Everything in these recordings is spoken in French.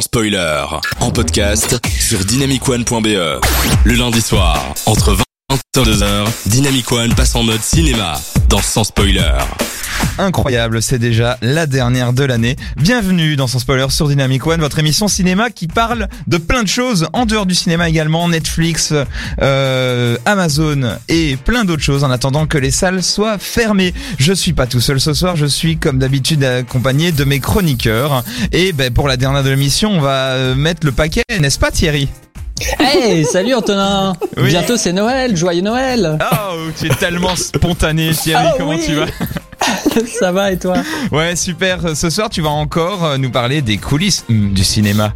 spoiler. En podcast sur dynamicone.be. Le lundi soir, entre 20 et 22h, Dynamic One passe en mode cinéma dans Sans spoiler. Incroyable, c'est déjà la dernière de l'année. Bienvenue dans son spoiler sur Dynamic One, votre émission cinéma qui parle de plein de choses en dehors du cinéma également, Netflix, euh, Amazon et plein d'autres choses en attendant que les salles soient fermées. Je suis pas tout seul ce soir, je suis comme d'habitude accompagné de mes chroniqueurs et ben, pour la dernière de l'émission, on va euh, mettre le paquet, n'est-ce pas Thierry? Hey, salut Antonin Oui. Bientôt c'est Noël, joyeux Noël Oh, tu es tellement spontané Thierry, Ah comment oui. tu vas Ça va et toi Ouais, super. Ce soir, tu vas encore euh, nous parler des coulisses hum, du cinéma.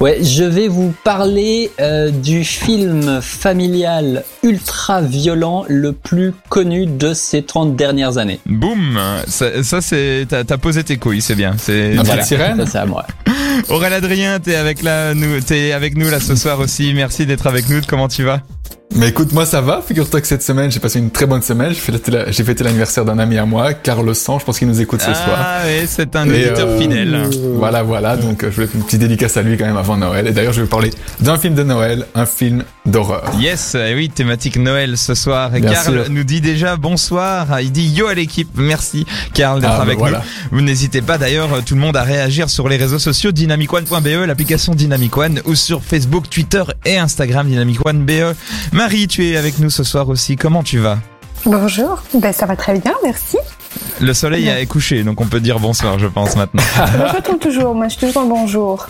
Ouais, je vais vous parler euh, du film familial ultra violent le plus connu de ces 30 dernières années. Boum Ça, ça, c'est t'as posé tes couilles, c'est bien. C'est Voilà, sirène ça c'est à moi. Aurélien Adrien, t'es avec avec nous là ce soir aussi. Merci d'être avec nous. Comment tu vas? Mais écoute, moi ça va. Figure-toi que cette semaine, j'ai passé une très bonne semaine. J'ai fêté la- j'ai fêté l'anniversaire d'un ami à moi, Carlos Sang. Je pense qu'il nous écoute ce soir. Ah oui, c'est un Et, auditeur euh, fidèle. Voilà, voilà. Donc je voulais faire une petite dédicace à lui quand même avant Noël. Et d'ailleurs, je vais vous parler d'un film de Noël, un film d'horreur. Yes, eh oui, thématique Noël ce soir. Et Bien sûr. nous dit déjà bonsoir. Il dit yo à l'équipe. Merci Karl d'être Ah, bah avec voilà. nous. Vous n'hésitez pas d'ailleurs tout le monde à réagir sur les réseaux sociaux dynamicone.be, l'application Dynamic One ou sur Facebook, Twitter et Instagram Dynamic One BE. Marie, tu es avec nous ce soir aussi. Comment tu vas? Bonjour, ben ça va très bien, merci. Le soleil est couché, donc on peut dire bonsoir, je pense maintenant. Moi, je retourne toujours, moi je suis toujours le bonjour.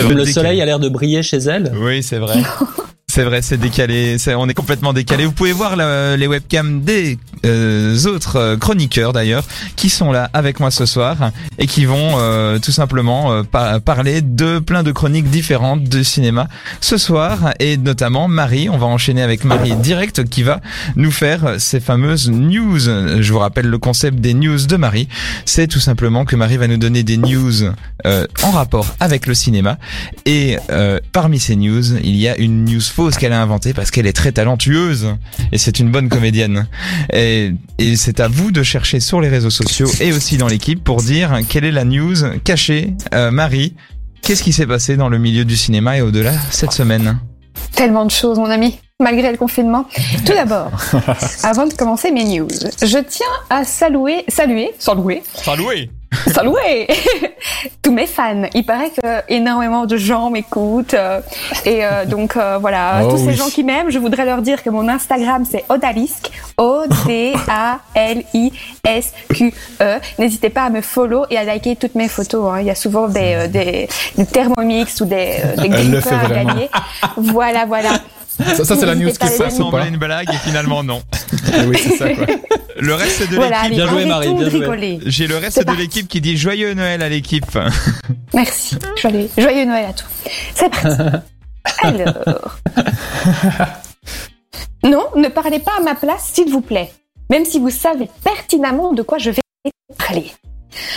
Comme le Décalé. soleil a l'air de briller chez elle. Oui, c'est vrai. C'est vrai, c'est décalé. on est complètement décalé. Vous pouvez voir les webcams des euh, autres euh, chroniqueurs d'ailleurs qui sont là avec moi ce soir et qui vont euh, tout simplement euh, par- parler de plein de chroniques différentes de cinéma ce soir et notamment Marie. On va enchaîner avec Marie direct qui va nous faire ces fameuses news. Je vous rappelle le concept des news de Marie. C'est tout simplement que Marie va nous donner des news euh, en rapport avec le cinéma et euh, parmi ces news, il y a une news fausse qu'elle a inventée parce qu'elle est très talentueuse et c'est une bonne comédienne. Et, et c'est à vous de chercher sur les réseaux sociaux et aussi dans l'équipe pour dire quelle est la news cachée. Euh, Marie, qu'est-ce qui s'est passé dans le milieu du cinéma et au-delà cette semaine? Tellement de choses, mon ami, malgré le confinement. Tout d'abord, avant de commencer mes news, je tiens à saluer, saluer, saluer, Saloué tous mes fans. Il paraît que énormément de gens m'écoutent euh, et euh, donc euh, voilà, Oh tous ces gens qui m'aiment, je voudrais leur dire que mon Instagram c'est Odalisque, O D A L I S Q E. N'hésitez pas à me follow et à liker toutes mes photos. hein. Il y a souvent des euh, des, des Thermomix ou des euh, des Elle le grippers fait à gagner. Voilà, voilà. Ça, ça c'est la news qui pas semblait une blague et finalement non. Eh Oui, c'est ça quoi. Le reste de Voilà, l'équipe, allez, Bien joué, Marie, bien joué. j'ai le reste de l'équipe qui dit joyeux Noël à l'équipe. Merci. Joyeux, joyeux Noël à toi. C'est parti. Alors. Non, ne parlez pas à ma place, s'il vous plaît. Même si vous savez pertinemment de quoi je vais parler.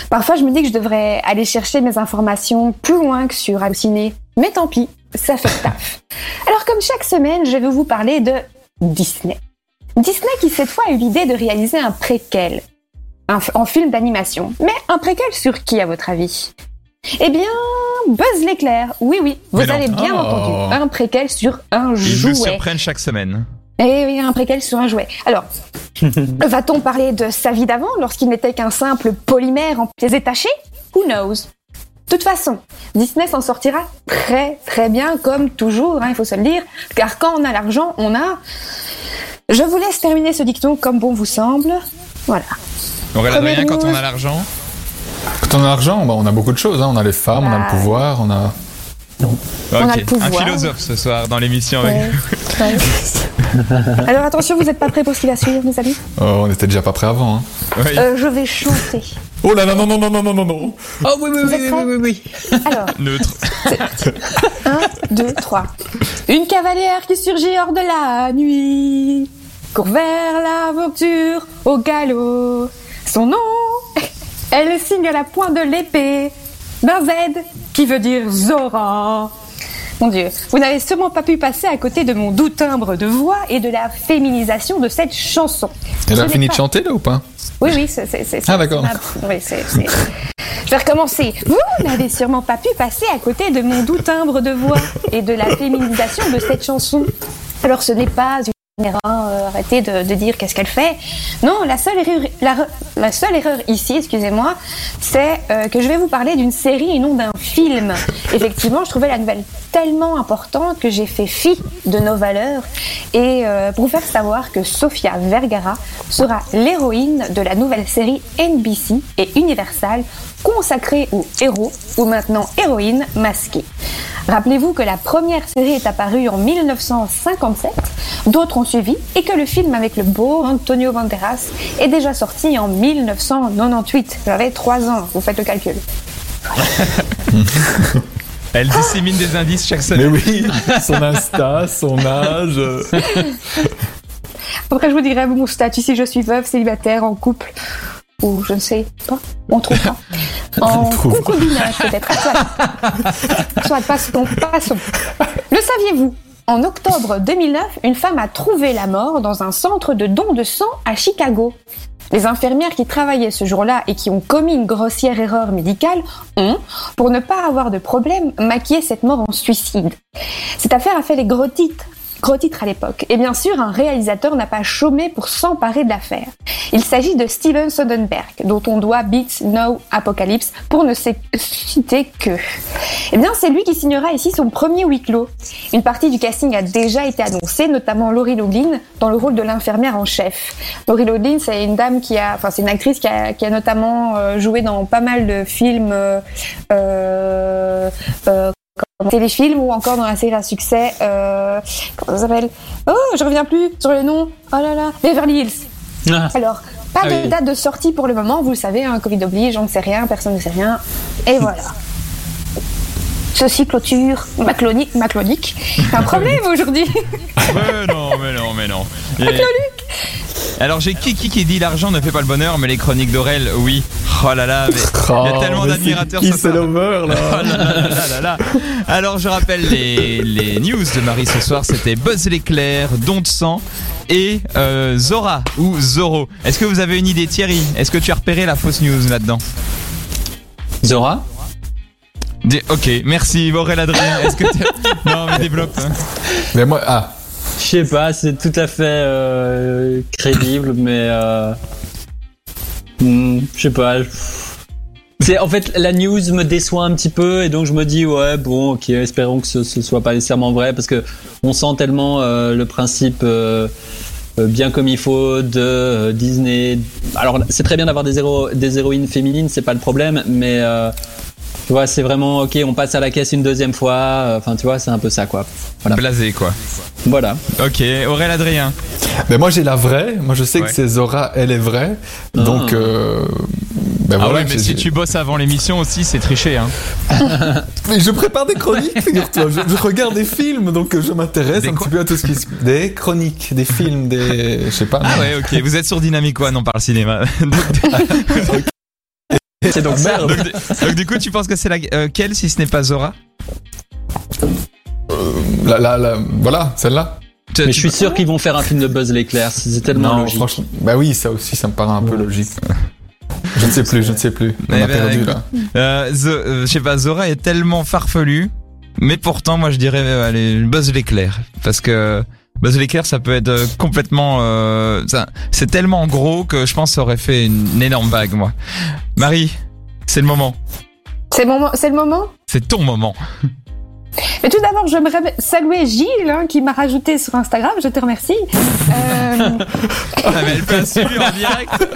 Parfois, je me dis que je devrais aller chercher mes informations plus loin que sur Allociné. Mais tant pis, ça fait taf. Alors, comme chaque semaine, je vais vous parler de Disney. Disney qui, cette fois, a eu l'idée de réaliser un préquel. Un en film d'animation. Mais un préquel sur qui, à votre avis? Eh bien, Buzz l'éclair. Oui, oui, vous Mais non. avez bien Oh. entendu. Un préquel sur un Ils jouet. nous surprennent chaque semaine. Eh oui, un préquel sur un jouet. Alors, va-t-on parler de sa vie d'avant lorsqu'il n'était qu'un simple polymère en pièces détachées? Who knows? De toute façon, Disney s'en sortira très très bien, comme toujours, hein, il faut se le dire, car quand on a l'argent, on a... Je vous laisse terminer ce dicton comme bon vous semble. Voilà. Première Adrien, quand on a l'argent? Quand on a l'argent, bah, on a beaucoup de choses. Hein. On a les femmes, on a le pouvoir, on a. On a le pouvoir. Un philosophe ce soir dans l'émission. avec- Ouais. Ouais. Alors attention, vous n'êtes pas prêts pour ce qui va suivre, mes amis? Oh, on était déjà pas prêts avant. Hein. Oui. Euh, Je vais chanter. Oh là là, non, non, non, non, non, non, non. Oh oui, oui, oui, oui, oui, oui. Alors, Neutre. 1, 2, 3. Une cavalière qui surgit hors de la nuit, court vers l'aventure au galop. Son nom, elle signe à la pointe de l'épée d'un Z qui veut dire Zora. Mon Dieu, vous n'avez sûrement pas pu passer à côté de mon doux timbre de voix et de la féminisation de cette chanson. Elle a fini de chanter là ou pas? Oui, oui, c'est. Ah, d'accord. c'est- Oui, c'est. Je vais recommencer. Vous n'avez sûrement pas pu passer à côté de mon doux timbre de voix et de la féminisation de cette chanson. Alors ce n'est pas une euh, arrêtez de, de dire qu'est-ce qu'elle fait. Non, la seule erreur, la, la seule erreur ici, excusez-moi, c'est euh, que je vais vous parler d'une série et non d'un film. Effectivement, je trouvais la nouvelle tellement importante que j'ai fait fi de nos valeurs et euh, pour vous faire savoir que Sofia Vergara sera l'héroïne de la nouvelle série NBC et Universal consacrée aux héros ou maintenant héroïnes masquées. Rappelez-vous que la première série est apparue en 1957, d'autres ont suivi et que le film avec le beau Antonio Banderas est déjà sorti en 1998. J'avais 3 ans, vous faites le calcul. Elle dissémine des indices chaque Mais semaine. oui, son Insta, son âge. Après, je vous dirai mon statut si je suis veuve, célibataire, en couple, ou je ne sais pas, on trouve pas. En concubinage, peut-être. Soit, soit passons, passons. Le saviez-vous? En octobre 2009, une femme a trouvé la mort dans un centre de don de sang à Chicago. Les infirmières qui travaillaient ce jour-là et qui ont commis une grossière erreur médicale ont, pour ne pas avoir de problème, maquillé cette mort en suicide. Cette affaire a fait les gros titres, gros titres à l'époque. Et bien sûr, un réalisateur n'a pas chômé pour s'emparer de l'affaire. Il s'agit de Steven Soderbergh, dont on doit Beats No Apocalypse, pour ne citer que. Eh bien, c'est lui qui signera ici son premier huis clos. Une partie du casting a déjà été annoncée, notamment Laurie Loughlin, dans le rôle de l'infirmière en chef. Laurie Loughlin, c'est une dame qui a, enfin, c'est une actrice qui a, qui a notamment euh, joué dans pas mal de films, euh, euh, téléfilms ou encore dans la série à succès, euh, comment ça s'appelle? Oh, je reviens plus sur le nom. Oh là là, Beverly Hills. Ah. Alors, pas Ah de oui. date de sortie pour le moment, vous le savez, un Covid oblige, on ne sait rien, personne ne sait rien. Et voilà. Ceci clôture ma chronique. Ma chronique. Un problème aujourd'hui. Mais non, mais non, mais non. Et- Alors j'ai Kiki qui dit l'argent ne fait pas le bonheur, mais les chroniques d'Aurel, oui. Oh là là, mais il y a tellement Oh, d'admirateurs Qui c'est l'over Oh là là là là là là là. Alors je rappelle les, les news de Marie ce soir, c'était Buzz l'éclair, Don de sang et euh, Zora ou Zoro. Est-ce que vous avez une idée Thierry? Est-ce que tu as repéré la fausse news là-dedans? Zora? Ok, merci Aurel Adrien. Est-ce que tu... Non mais développe. hein. Mais moi, ah, Je sais pas, c'est tout à fait euh, crédible, mais euh, hmm, je sais pas. en fait la news me déçoit un petit peu et donc je me dis ouais bon ok espérons que ce, ce soit pas nécessairement vrai parce que on sent tellement euh, le principe euh, bien comme il faut de Disney. Alors c'est très bien d'avoir des, des héroïnes féminines, c'est pas le problème, mais tu vois c'est vraiment ok on passe à la caisse une deuxième fois. euh, Enfin tu vois c'est un peu ça quoi. Voilà. Blasé quoi. Voilà. Ok, Aurel Adrien. mais moi j'ai la vraie. Moi je sais Ouais. que c'est Zora, elle est vraie. Donc, Ah. euh, ben Ah voilà. ouais, mais si tu bosses avant l'émission aussi, c'est tricher. Hein. Mais je prépare des chroniques, figure-toi. Je, je regarde des films, donc je m'intéresse un petit peu à tout ce qui se... Des chroniques, des films, des... Je sais pas. Ah mais- ouais, ok. Vous êtes sur Dynamic One, on parle cinéma. donc, C'est donc ça. donc, donc, du coup, tu penses que c'est laquelle si ce n'est pas Zora La, la, la- Voilà, celle-là. Mais tu- je suis sûr qu'ils vont faire un film de Buzz l'éclair, c'est tellement Non, logique. franchement. Bah oui, ça aussi, ça me paraît un peu logique. Je ne sais plus, je ne sais plus. On Eh a ben, perdu là. Euh, euh, je sais pas, Zora est tellement farfelu, mais pourtant, moi, je dirais, euh, allez, Buzz l'éclair, parce que Buzz l'éclair, ça peut être euh, complètement, euh, c'est tellement gros que je pense que ça aurait fait une, une énorme vague, moi. Marie, c'est le moment, C'est le moment. C'est le moment? C'est ton moment. Mais tout d'abord, j'aimerais saluer Gilles hein, qui m'a rajouté sur Instagram. Je te remercie. Euh, Ah, mais elle peut assumer en direct.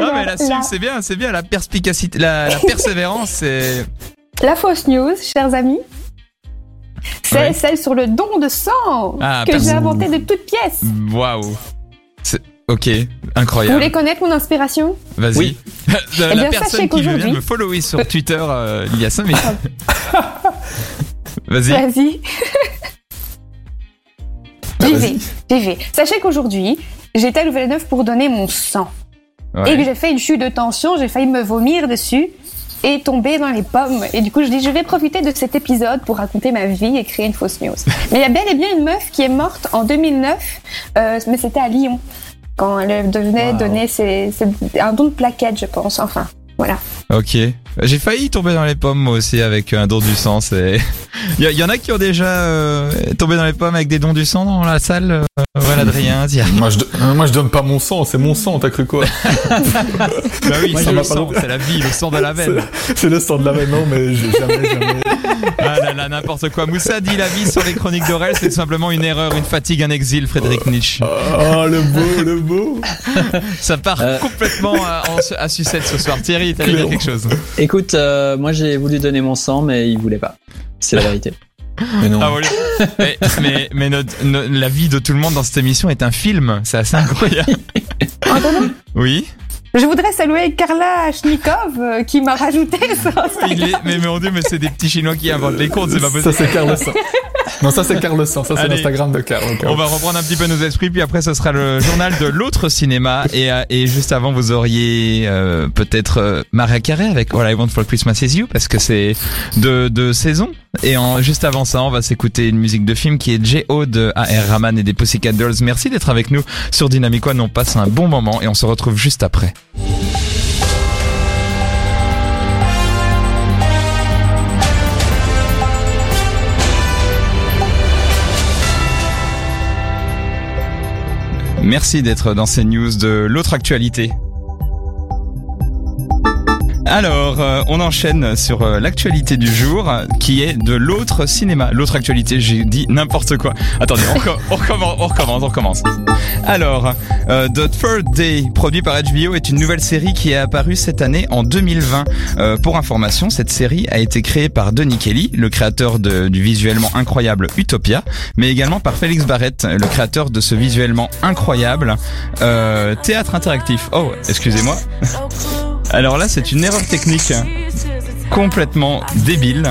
Non, mais elle assume, la, c'est bien, c'est bien, la perspicacité, la, la persévérance, c'est, la fausse news, chers amis, c'est Ouais. celle sur le don de sang Ah, que j'ai inventé de toutes pièces. waouh. C'est, ok, Vous incroyable. voulez connaître mon inspiration? Vas-y. Oui. la Eh bien, personne sachez qui vient de me follower sur Twitter euh, il y a 5 minutes. Vas-y. Vas-y. Ah, J'y vas-y. vais, j'y vais. Sachez qu'aujourd'hui, j'étais à Louvain-la-Neuve pour donner mon sang. Ouais. Et que j'ai fait une chute de tension, j'ai failli me vomir dessus et tomber dans les pommes. Et du coup, je dis, je vais profiter de cet épisode pour raconter ma vie et créer une fausse news. Mais il y a bel et bien une meuf qui est morte en 2009, euh, mais c'était à Lyon, quand elle devenait Wow. donner ses, ses- un don de plaquettes, je pense. Enfin, Voilà. Ok. J'ai failli tomber dans les pommes moi aussi avec un don du sang. C'est. Il y, y en a qui ont déjà euh, tombé dans les pommes avec des dons du sang dans la salle. euh, voilà, Adrien. Tiens. Moi je, moi je donne pas mon sang, c'est mon sang, t'as cru quoi Bah oui, c'est le sang, c'est la vie, le sang de la veine. C'est le sang de la veine, non mais jamais, jamais. Ah là là, n'importe quoi. Moussa dit la vie sur les chroniques d'Aurel, c'est simplement une erreur, une fatigue, un exil, Frédéric Nietzsche. Oh le beau, le beau Ça part Euh. complètement à, en- à sucette ce soir. Thierry, t'allais dire quelque chose Écoute, euh, moi j'ai voulu donner mon sang, mais il voulait pas. C'est la vérité. Mais non. Ah, voilà. Mais, mais, mais notre- no- la vie de tout le monde dans cette émission est un film. C'est assez incroyable. Antonin, Oui. je voudrais saluer Carla Schnikov euh, qui m'a rajouté ça. Il est, mais mon dieu, mais c'est des petits chinois qui inventent les comptes, c'est pas Ça possible. c'est Carl Sang. Non, ça c'est Carl Sang, ça c'est l'Instagram de Carl. On va reprendre un petit peu nos esprits, puis après ce sera le journal de l'autre cinéma. Et, euh, et juste avant, vous auriez euh, peut-être euh, Maria Carey avec All I Want for Christmas Is You, parce que c'est de, de saison. Et en, juste avant ça, on va s'écouter une musique de film qui est J.O. de A.R. Rahman et des Pussycat Dolls. Merci d'être avec nous sur Dynamic One. On passe un bon moment et on se retrouve juste après. Merci d'être dans ces news de l'autre actualité. Alors, euh, on enchaîne sur euh, l'actualité du jour, qui est de l'autre cinéma. L'autre actualité, j'ai dit n'importe quoi. Attendez, on, co- on recommence, on recommence, on recommence. Alors, euh, The Third Day, produit par HBO, est une nouvelle série qui est apparue cette année en 2020. Euh, pour information, cette série a été créée par Denis Kelly, le créateur du visuellement incroyable Utopia, mais également par Félix Barrett, le créateur de ce visuellement incroyable théâtre interactif. Oh, excusez-moi. Alors là, c'est une erreur technique complètement débile.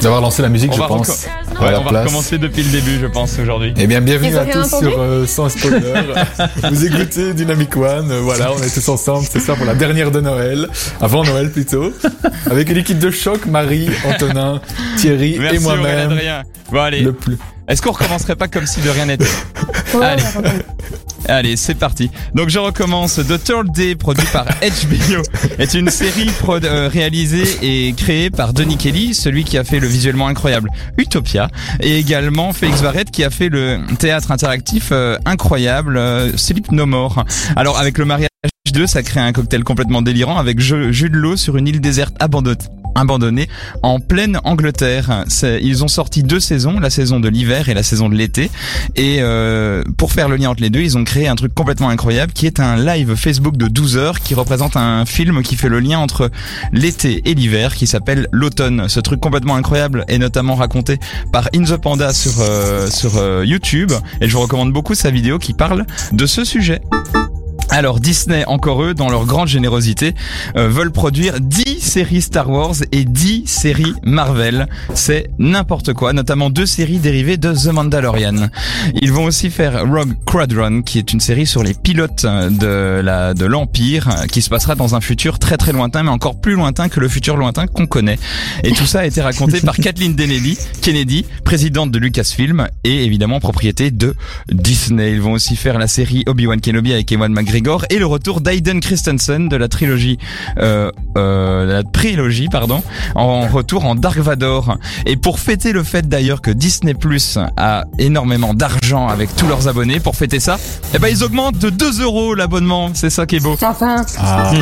D'avoir lancé la musique, On je va, pense. ouais, on va place. recommencer depuis le début, je pense, aujourd'hui. Eh bien, bienvenue à tous sur euh, Sans Spoiler. Vous écoutez Dynamic One. euh, voilà, on est tous ensemble. C'est ça pour la dernière de Noël. Avant Noël plutôt. Avec une équipe de choc, Marie, Antonin, Thierry Merci et moi-même. Bon allez, Le plus. est-ce qu'on recommencerait pas comme si de rien n'était Ouais, Allez. Allez, c'est parti. Donc je recommence. The Third Day, produit par HBO, est une série euh, réalisée et créée par Denis Kelly, celui qui a fait le visuellement incroyable Utopia, et également Félix Barrett qui a fait le théâtre interactif euh, incroyable euh, Sleep No More. Alors avec le mariage 2, ça crée un cocktail complètement délirant avec Ju- Jude Law sur une île déserte abandonnée en pleine Angleterre. Ils ont sorti deux saisons, la saison de l'hiver et la saison de l'été. Et euh, pour faire le lien entre les deux, ils ont créé un truc complètement incroyable qui est un live Facebook de 12 heures qui représente un film qui fait le lien entre l'été et l'hiver qui s'appelle l'automne. Ce truc complètement incroyable est notamment raconté par In the Panda sur, euh, sur euh, YouTube et je vous recommande beaucoup sa vidéo qui parle de ce sujet. Alors Disney, encore eux, dans leur grande générosité, euh, veulent produire 10 séries Star Wars et 10 séries Marvel. C'est n'importe quoi, notamment deux séries dérivées de The Mandalorian. Ils vont aussi faire Rogue Squadron, qui est une série sur les pilotes de la de l'Empire, euh, qui se passera dans un futur très très lointain, mais encore plus lointain que le futur lointain qu'on connaît. Et tout ça a été raconté par Kathleen Kennedy, Kennedy, présidente de Lucasfilm et évidemment propriété de Disney. Ils vont aussi faire la série Obi-Wan Kenobi avec Ewan McGregor et le retour d'Aiden Christensen de la trilogie, euh, euh, la prélogie, pardon, en retour en Dark Vador. Et pour fêter le fait d'ailleurs que Disney Plus a énormément d'argent avec tous leurs abonnés, pour fêter ça, eh ben ils augmentent de 2 euros l'abonnement. C'est ça qui est beau. Ah.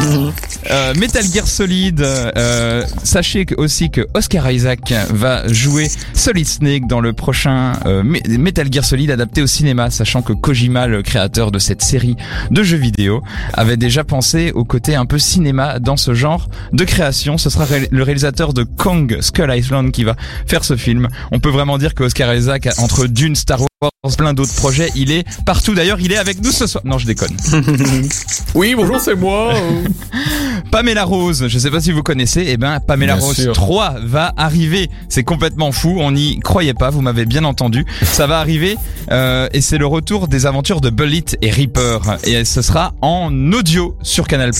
Euh, Metal Gear Solid, euh, sachez aussi que Oscar Isaac va jouer Solid Snake dans le prochain euh, Me- Metal Gear Solid adapté au cinéma, sachant que Kojima, le créateur de cette série de jeux vidéo, avait déjà pensé au côté un peu cinéma dans ce genre de création. Ce sera le réalisateur de Kong Skull Island qui va faire ce film. On peut vraiment dire que Oscar Isaac, entre Dune, Star Wars, plein d'autres projets, il est partout. D'ailleurs, il est avec nous ce soir. Non, je déconne. Oui, bonjour, c'est moi. Pamela Rose, je sais pas si vous connaissez, eh ben Pamela Bien Rose sûr. 3 va arriver. C'est complètement fou, on n'y croyait pas, vous m'avez bien entendu. Ça va arriver euh, et c'est le retour des aventures de Bullet et Reaper et ce sera en audio sur Canal+.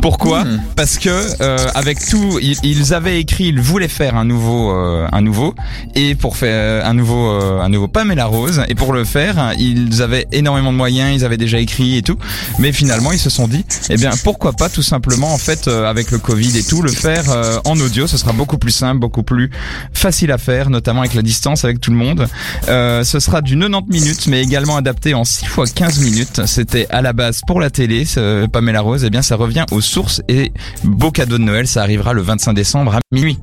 Pourquoi Hmm. Parce que euh, avec tout, ils, ils avaient écrit, ils voulaient faire un nouveau, euh, un nouveau et pour faire un nouveau, euh, un nouveau Pamela Rose, Et pour le faire, ils avaient énormément de moyens, ils avaient déjà écrit et tout. Mais finalement, ils se sont dit, eh bien, pourquoi pas tout simplement, en fait, euh, avec le Covid et tout, le faire euh, en audio. Ce sera beaucoup plus simple, beaucoup plus facile à faire, notamment avec la distance, avec tout le monde. Euh, ce sera du 90 minutes, mais également adapté en 6 fois 15 minutes. C'était à la base pour la télé, Pamela Rose. Eh bien, ça revient aux sources et beau cadeau de Noël, ça arrivera le 25 décembre à minuit.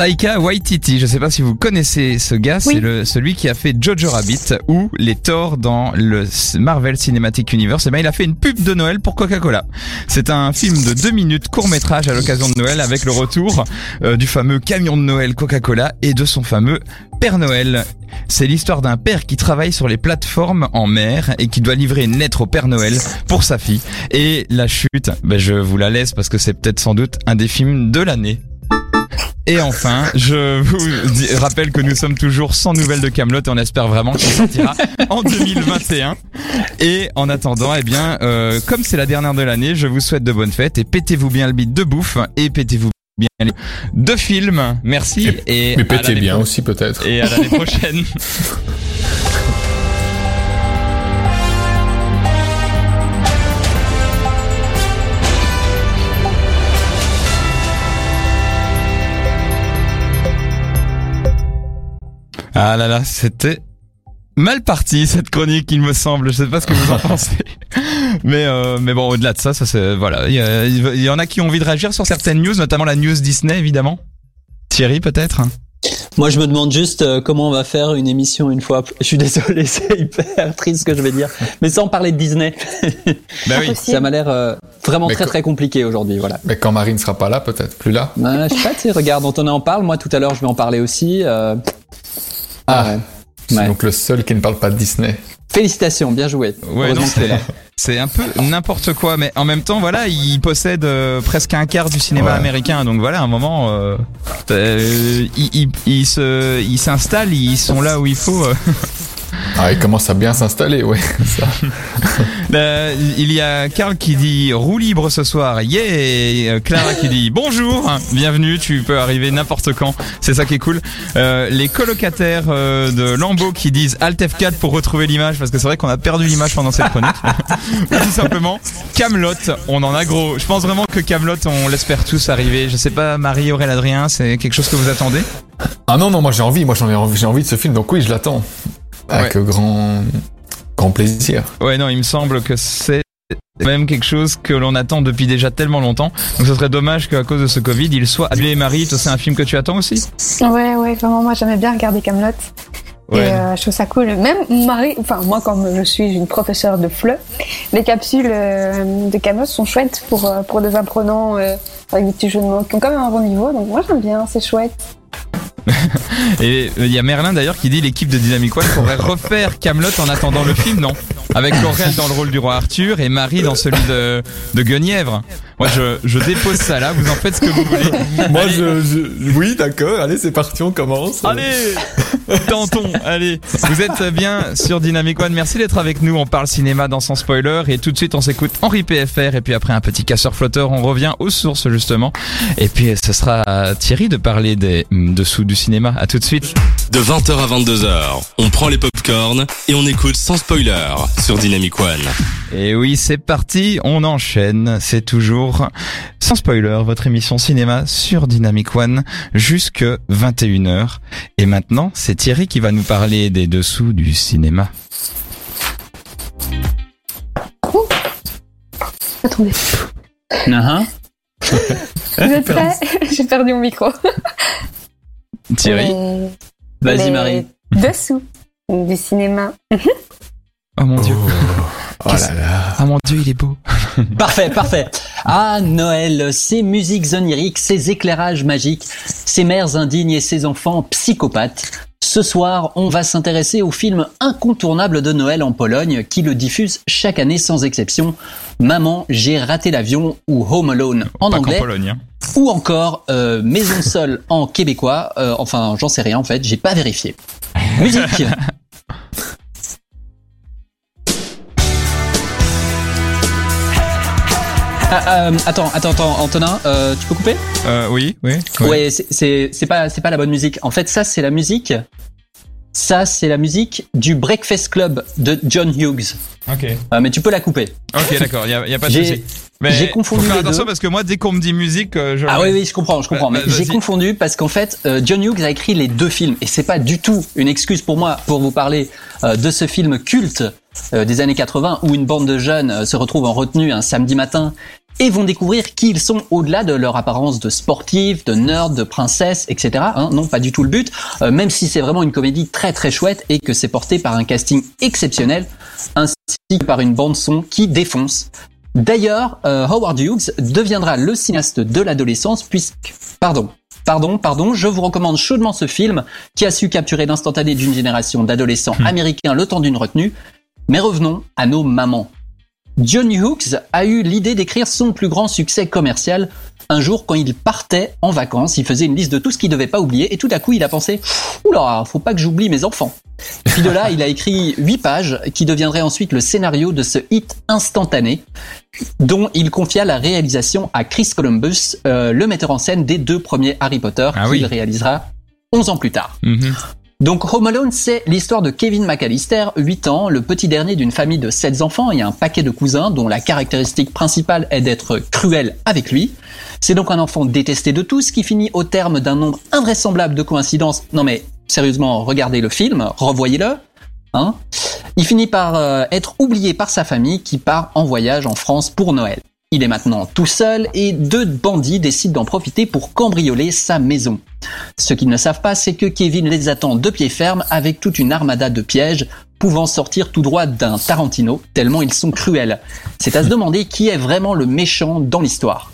Taika Waititi, je sais pas si vous connaissez ce gars, c'est le celui qui a fait Jojo Rabbit ou les Thor dans le Marvel Cinematic Universe. Et ben il a fait une pub de Noël pour Coca-Cola. C'est un film de deux minutes court métrage à l'occasion de Noël avec le retour euh, du fameux camion de Noël Coca-Cola et de son fameux Père Noël. C'est l'histoire d'un père qui travaille sur les plateformes en mer et qui doit livrer une lettre au Père Noël pour sa fille. Et la chute, ben je vous la laisse parce que c'est peut-être sans doute un des films de l'année. Et enfin, je vous rappelle que nous sommes toujours sans nouvelles de Camelot et on espère vraiment qu'il sortira en 2021. Et en attendant, eh bien, euh, comme c'est la dernière de l'année, je vous souhaite de bonnes fêtes et pétez-vous bien le bit de bouffe et pétez-vous bien les de films. Merci et Mais pétez bien aussi peut-être. Et à l'année prochaine. Ah là là, c'était mal parti cette chronique, il me semble. Je sais pas ce que vous en pensez, mais euh, mais bon, au-delà de ça, ça c'est voilà. Il y, a- il y en a qui ont envie de réagir sur certaines news, notamment la news Disney évidemment. Thierry peut-être? Moi, je me demande juste euh, comment on va faire une émission une fois. Je suis désolé, c'est hyper triste ce que je vais dire, mais sans parler de Disney, Bah oui. Ça m'a l'air euh, vraiment Mais très très compliqué aujourd'hui. Voilà. Mais quand Marie ne sera pas là, peut-être plus là. Euh, je sais pas, tu sais, regarde, Antonin en parle. Moi, tout à l'heure, je vais en parler aussi. euh, Ah. ouais. C'est Ouais. donc le seul qui ne parle pas de Disney. Félicitations, bien joué. Ouais. C'est un peu n'importe quoi, mais en même temps, voilà, il possède euh, presque un quart du cinéma Ouais. américain, donc voilà, à un moment, euh, euh, il, il, il se, il s'installe, ils sont là où il faut. Ah, il commence à bien s'installer, ouais. Ça. Euh, il y a Karl qui dit roue libre ce soir, yeah, Clara qui dit bonjour, bienvenue, tu peux arriver n'importe quand, c'est ça qui est cool. Euh, les colocataires euh, de Lambeau qui disent Alt F4 pour retrouver l'image, parce que c'est vrai qu'on a perdu l'image pendant cette chronique. Ou tout simplement, Camelot, on en a gros. Je pense vraiment que Camelot, on l'espère tous arriver. Je sais pas, Marie, Aurèle, Adrien, c'est quelque chose que vous attendez? Ah non, non, moi j'ai envie, moi j'en ai envie, j'ai envie de ce film, donc oui, je l'attends. Avec grand, grand plaisir. Ouais, non, il me semble que c'est même quelque chose que l'on attend depuis déjà tellement longtemps. Donc ce serait dommage qu'à cause de ce Covid, il soit annulé. Marie, toi, c'est un film que tu attends aussi? Ouais, ouais, vraiment, moi j'aimais bien regarder Camelot. Et euh, je trouve ça cool. Même Marie, enfin moi comme je suis une professeure de FLE, les capsules euh, de Camelot sont chouettes pour euh, pour des apprenants euh, avec des petits jeux de mots qui ont quand même un bon niveau. Donc moi j'aime bien, c'est chouette. Et euh, il y a Merlin d'ailleurs qui dit l'équipe de Dynamic One pourrait refaire Camelot en attendant le film, non? Avec Laurel dans le rôle du roi Arthur et Marie dans celui de, de Guenièvre. Moi, je, je dépose ça là, vous en faites ce que vous voulez. Moi, je, je- oui, d'accord, allez, c'est parti, on commence. Allez Tentons, allez. Vous êtes bien sur Dynamic One, merci d'être avec nous, on parle cinéma dans son spoiler et tout de suite on s'écoute Henri PFR et puis après un petit casseur flotteur, on revient aux sources justement. Et puis ce sera à Thierry de parler des dessous du cinéma, à tout de suite De 20h à 22h, on prend les popcorns et on écoute sans spoiler sur Dynamic One. Et oui, c'est parti, on enchaîne. C'est toujours, sans spoiler, votre émission cinéma sur Dynamic One jusque 21h. Et maintenant, c'est Thierry qui va nous parler des dessous du cinéma. Attendez. Uh-huh. Vous êtes prêts? J'ai perdu mon micro. Thierry? Les- Vas-y, Marie. Dessous du cinéma. Oh mon dieu. Oh là là. Ah mon dieu, il est beau. Parfait, parfait. Ah, Noël, ces musiques oniriques, ces éclairages magiques, ces mères indignes et ces enfants psychopathes. Ce soir, on va s'intéresser au film incontournable de Noël en Pologne qui le diffuse chaque année sans exception. Maman, j'ai raté l'avion ou Home Alone en Pas anglais Pologne. hein. ou encore euh, Maison seule en québécois. Euh, enfin, j'en sais rien en fait, j'ai pas vérifié. Musique. Ah, euh, attends, attends, attends, Antonin, euh, tu peux couper Euh, oui, oui. Ouais, c'est- c'est c'est pas c'est pas la bonne musique. En fait, ça c'est la musique Ça, c'est la musique du Breakfast Club de John Hughes. Ok. Euh, mais tu peux la couper. Ok, d'accord, il y a, y a pas de souci. Mais j'ai confondu faut faire les attention deux. parce que moi, dès qu'on me dit musique, euh, je. Ah oui, oui, je comprends, je comprends. Bah, mais j'ai confondu parce qu'en fait, euh, John Hughes a écrit les deux films et c'est pas du tout une excuse pour moi pour vous parler euh, de ce film culte euh, des années 80 où une bande de jeunes euh, se retrouve en retenue un samedi matin et vont découvrir qui ils sont au-delà de leur apparence de sportifs, de nerds, de princesses, etc. Hein, non, pas du tout le but. euh, même si c'est vraiment une comédie très très chouette et que c'est porté par un casting exceptionnel ainsi que par une bande son qui défonce. D'ailleurs, euh, Howard Hughes deviendra le cinéaste de l'adolescence puisque, pardon, pardon, pardon, je vous recommande chaudement ce film qui a su capturer l'instantané d'une génération d'adolescents américains le temps d'une retenue. Mais revenons à nos mamans. John Hughes a eu l'idée d'écrire son plus grand succès commercial. Un jour, quand il partait en vacances, il faisait une liste de tout ce qu'il devait pas oublier et tout à coup, il a pensé Oula, faut pas que j'oublie mes enfants. Et puis de là, il a écrit huit pages qui deviendraient ensuite le scénario de ce hit instantané dont il confia la réalisation à Chris Columbus, euh, le metteur en scène des deux premiers Harry Potter, Ah qu'il oui. réalisera 11 ans plus tard. Mhm. Donc Home Alone, c'est l'histoire de Kevin McAllister, 8 ans, le petit dernier d'une famille de 7 enfants et un paquet de cousins dont la caractéristique principale est d'être cruel avec lui. C'est donc un enfant détesté de tous qui finit au terme d'un nombre invraisemblable de coïncidences. Non mais sérieusement, regardez le film, revoyez-le. Hein il finit par euh, être oublié par sa famille qui part en voyage en France pour Noël. Il est maintenant tout seul et deux bandits décident d'en profiter pour cambrioler sa maison. Ce qu'ils ne savent pas, c'est que Kevin les attend de pied ferme avec toute une armada de pièges pouvant sortir tout droit d'un Tarantino, tellement ils sont cruels. C'est à se demander qui est vraiment le méchant dans l'histoire.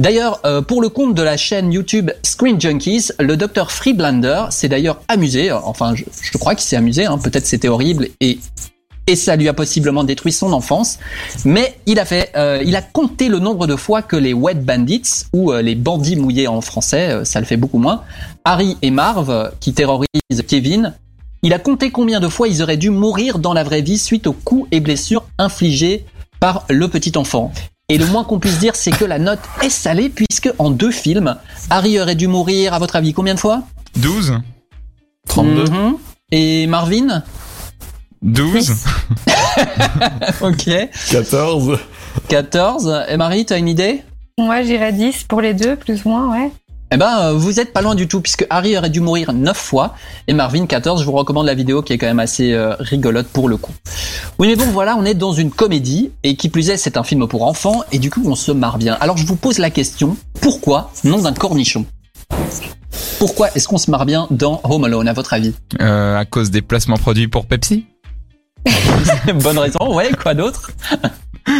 D'ailleurs, euh, pour le compte de la chaîne YouTube Screen Junkies, le docteur Freeblander s'est d'ailleurs amusé, euh, enfin je, crois qu'il s'est amusé, hein, peut-être c'était horrible et et ça lui a possiblement détruit son enfance. Mais il a fait, euh, il a compté le nombre de fois que les Wet Bandits ou euh, les bandits mouillés en français, euh, ça le fait beaucoup moins, Harry et Marv euh, qui terrorisent Kevin, il a compté combien de fois ils auraient dû mourir dans la vraie vie suite aux coups et blessures infligés par le petit enfant. Et le moins qu'on puisse dire, c'est que la note est salée puisque en deux films, Harry aurait dû mourir, à votre avis, combien de fois? 12 32. Mhm. Et Marvin? 12 Ok. 14. 14. Et Marie, tu as une idée? Moi, j'irais 10 pour les deux, plus ou moins, ouais. Eh ben, euh, vous êtes pas loin du tout, puisque Harry aurait dû mourir 9 fois, et Marvin 14, je vous recommande la vidéo qui est quand même assez euh, rigolote pour le coup. Oui, mais bon, voilà, on est dans une comédie, et qui plus est, c'est un film pour enfants, et du coup, on se marre bien. Alors, je vous pose la question, pourquoi nom d'un cornichon? Pourquoi est-ce qu'on se marre bien dans Home Alone, à votre avis? Euh, À cause des placements produits pour Pepsi? Bonne raison, ouais, quoi d'autre? Euh,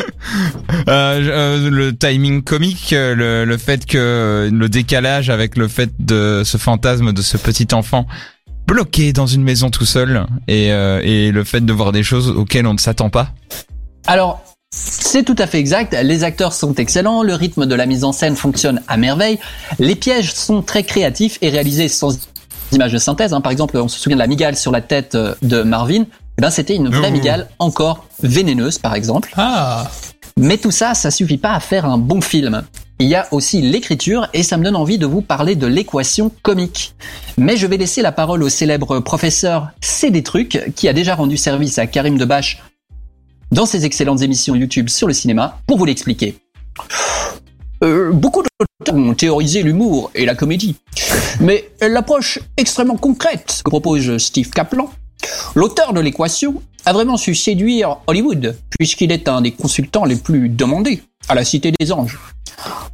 euh, le timing comique, euh, le, le fait que le décalage avec le fait de ce fantasme de ce petit enfant bloqué dans une maison tout seul et, euh, et le fait de voir des choses auxquelles on ne s'attend pas. Alors, c'est tout à fait exact. Les acteurs sont excellents, le rythme de la mise en scène fonctionne à merveille, les pièges sont très créatifs et réalisés sans images de synthèse. hein. Par exemple, on se souvient de la migale sur la tête de Marvin. Eh ben, c'était une vraie Ouh. migale encore vénéneuse, par exemple. Ah Mais tout ça, ça suffit pas à faire un bon film. Il y a aussi l'écriture et ça me donne envie de vous parler de l'équation comique. Mais je vais laisser la parole au célèbre professeur C'est des trucs qui a déjà rendu service à Karim Debache dans ses excellentes émissions YouTube sur le cinéma pour vous l'expliquer. Euh, beaucoup d'auteurs ont théorisé l'humour et la comédie. Mais l'approche extrêmement concrète que propose Steve Kaplan, l'auteur de l'équation, a vraiment su séduire Hollywood, puisqu'il est un des consultants les plus demandés à la Cité des Anges.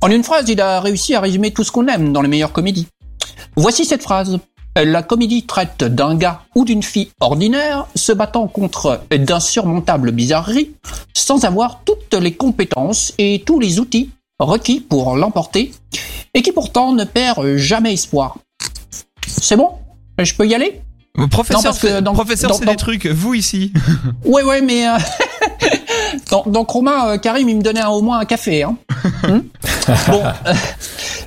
En une phrase, il a réussi à résumer tout ce qu'on aime dans les meilleures comédies. Voici cette phrase. La comédie traite d'un gars ou d'une fille ordinaire se battant contre d'insurmontables bizarreries sans avoir toutes les compétences et tous les outils requis pour l'emporter et qui pourtant ne perd jamais espoir. C'est bon? Je peux y aller? Euh, Professeur, parce que dans- professeur, c'est des trucs. Vous ici. Ouais, ouais, mais euh, dans, dans Chroma, euh, Karim, il me donnait un- au moins un café. Hein. Hmm bon, euh,